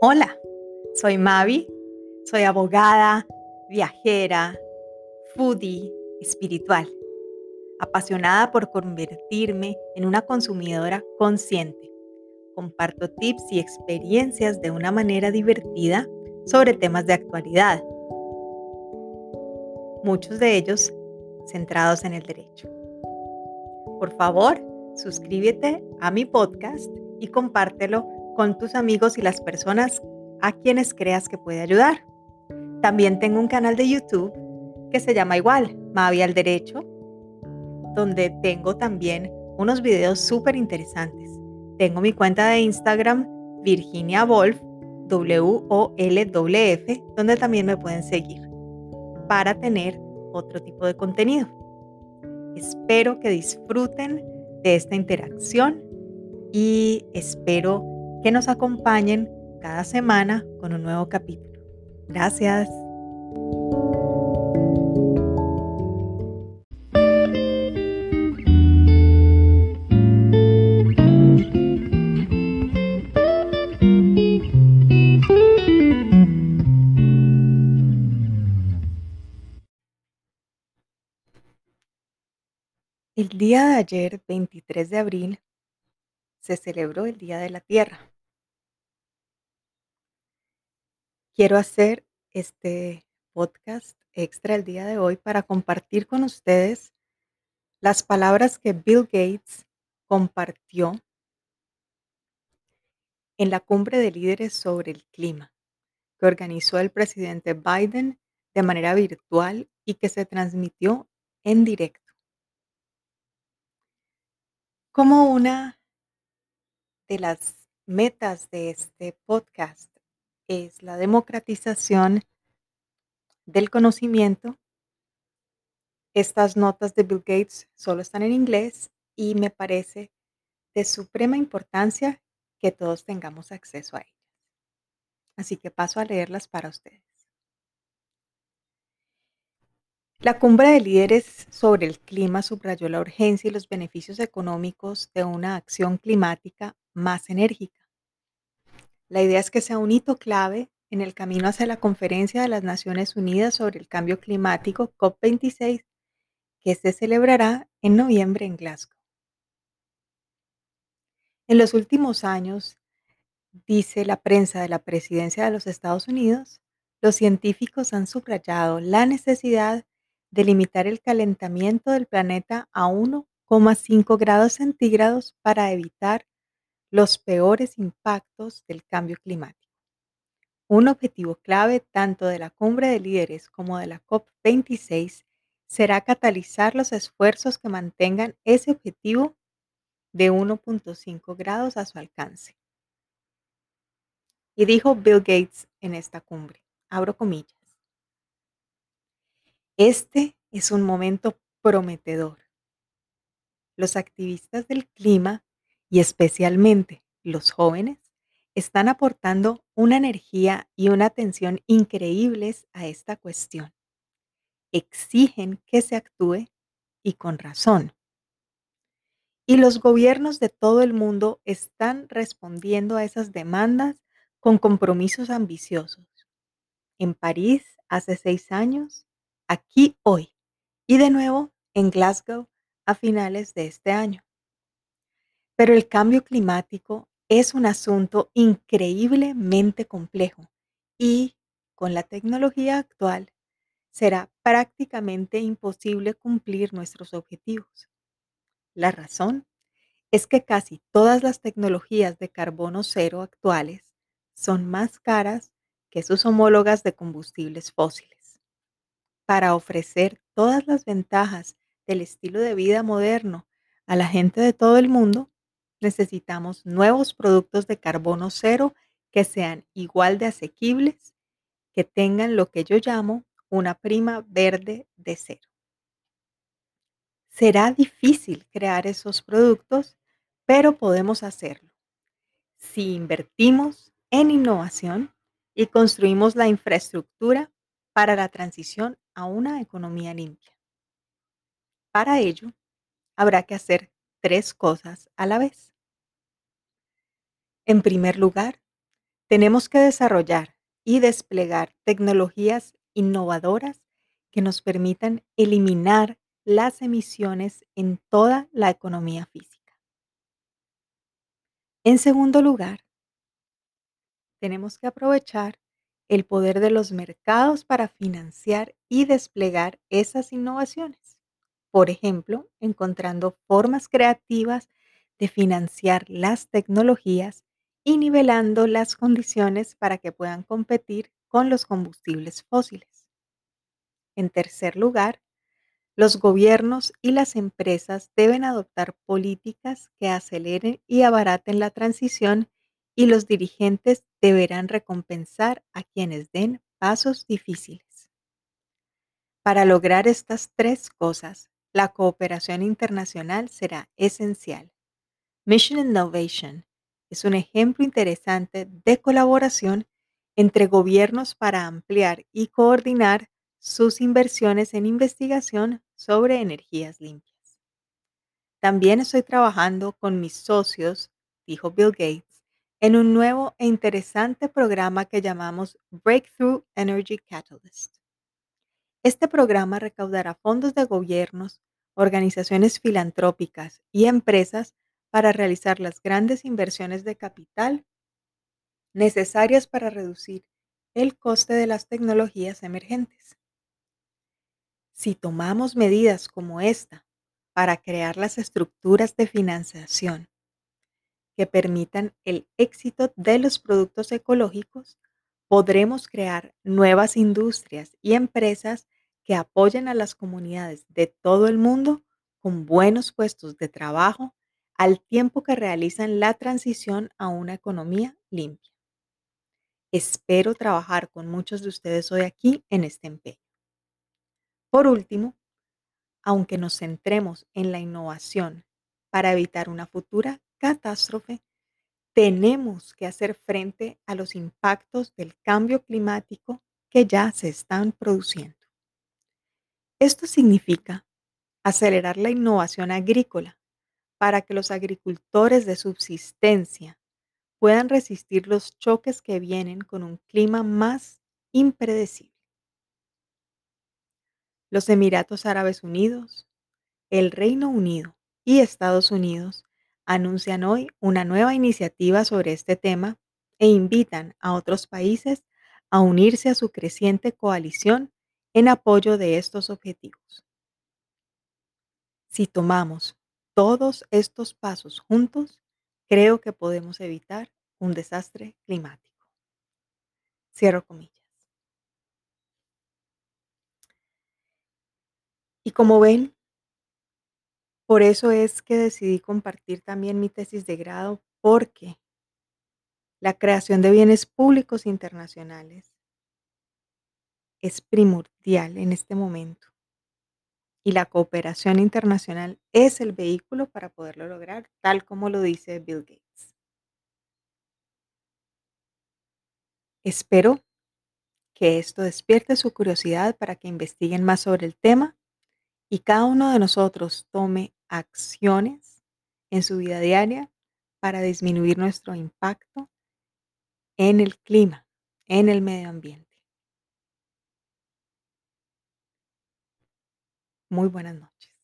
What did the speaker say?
Hola, soy Mavi, soy abogada, viajera, foodie, espiritual, apasionada por convertirme en una consumidora consciente. Comparto tips y experiencias de una manera divertida sobre temas de actualidad, muchos de ellos centrados en el derecho. Por favor, suscríbete a mi podcast y compártelo con tus amigos y las personas a quienes creas que puede ayudar. También tengo un canal de YouTube que se llama igual, Mavi al Derecho, donde tengo también unos videos súper interesantes. Tengo mi cuenta de Instagram, Virginia Wolf, W-O-L-W-F, donde también me pueden seguir para tener otro tipo de contenido. Espero que disfruten de esta interacción y espero que nos acompañen cada semana con un nuevo capítulo. Gracias. El día de ayer, 23 de abril, se celebró el Día de la Tierra. Quiero hacer este podcast extra el día de hoy para compartir con ustedes las palabras que Bill Gates compartió en la cumbre de líderes sobre el clima que organizó el presidente Biden de manera virtual y que se transmitió en directo. Como una de las metas de este podcast es la democratización del conocimiento. Estas notas de Bill Gates solo están en inglés y me parece de suprema importancia que todos tengamos acceso a ellas. Así que paso a leerlas para ustedes. La cumbre de líderes sobre el clima subrayó la urgencia y los beneficios económicos de una acción climática más enérgica la idea es que sea un hito clave en el camino hacia la Conferencia de las Naciones Unidas sobre el Cambio Climático, COP26, que se celebrará en noviembre en Glasgow. En los últimos años, dice la prensa de la Presidencia de los Estados Unidos, los científicos han subrayado la necesidad de limitar el calentamiento del planeta a 1,5 grados centígrados para evitar los peores impactos del cambio climático. Un objetivo clave tanto de la cumbre de líderes como de la COP26 será catalizar los esfuerzos que mantengan ese objetivo de 1.5 grados a su alcance. Y dijo Bill Gates en esta cumbre, abro comillas, este es un momento prometedor. Los activistas del clima y especialmente los jóvenes, están aportando una energía y una atención increíbles a esta cuestión. Exigen que se actúe y con razón. Y los gobiernos de todo el mundo están respondiendo a esas demandas con compromisos ambiciosos. En París hace seis años, aquí hoy y de nuevo en Glasgow a finales de este año. Pero el cambio climático es un asunto increíblemente complejo y con la tecnología actual será prácticamente imposible cumplir nuestros objetivos. La razón es que casi todas las tecnologías de carbono cero actuales son más caras que sus homólogas de combustibles fósiles. Para ofrecer todas las ventajas del estilo de vida moderno a la gente de todo el mundo, necesitamos nuevos productos de carbono cero que sean igual de asequibles, que tengan lo que yo llamo una prima verde de cero. Será difícil crear esos productos, pero podemos hacerlo si invertimos en innovación y construimos la infraestructura para la transición a una economía limpia. Para ello, habrá que hacer tres cosas a la vez. En primer lugar, Tenemos que desarrollar y desplegar tecnologías innovadoras que nos permitan eliminar las emisiones en toda la economía física. En segundo lugar, tenemos que aprovechar el poder de los mercados para financiar y desplegar esas innovaciones. Por ejemplo, encontrando formas creativas de financiar las tecnologías y nivelando las condiciones para que puedan competir con los combustibles fósiles. En tercer lugar, los gobiernos y las empresas deben adoptar políticas que aceleren y abaraten la transición y los dirigentes deberán recompensar a quienes den pasos difíciles. Para lograr estas tres cosas, la cooperación internacional será esencial. Mission Innovation es un ejemplo interesante de colaboración entre gobiernos para ampliar y coordinar sus inversiones en investigación sobre energías limpias. También estoy trabajando con mis socios, dijo Bill Gates, en un nuevo e interesante programa que llamamos Breakthrough Energy Catalyst. Este programa recaudará fondos de gobiernos, organizaciones filantrópicas y empresas para realizar las grandes inversiones de capital necesarias para reducir el coste de las tecnologías emergentes. Si tomamos medidas como esta para crear las estructuras de financiación que permitan el éxito de los productos ecológicos, podremos crear nuevas industrias y empresas que apoyen a las comunidades de todo el mundo con buenos puestos de trabajo al tiempo que realizan la transición a una economía limpia. Espero trabajar con muchos de ustedes hoy aquí en este empeño. Por último, aunque nos centremos en la innovación para evitar una futura catástrofe, tenemos que hacer frente a los impactos del cambio climático que ya se están produciendo. Esto significa acelerar la innovación agrícola para que los agricultores de subsistencia puedan resistir los choques que vienen con un clima más impredecible los Emiratos Árabes Unidos, el Reino Unido y Estados Unidos anuncian hoy una nueva iniciativa sobre este tema e invitan a otros países a unirse a su creciente coalición en apoyo de estos objetivos. Si tomamos todos estos pasos juntos, creo que podemos evitar un desastre climático. Cierro comillas. Y como ven, por eso es que decidí compartir también mi tesis de grado, porque la creación de bienes públicos internacionales es primordial en este momento. Y la cooperación internacional es el vehículo para poderlo lograr, tal como lo dice Bill Gates. Espero que esto despierte su curiosidad para que investiguen más sobre el tema y cada uno de nosotros tome acciones en su vida diaria para disminuir nuestro impacto en el clima, en el medio ambiente. Muy buenas noches.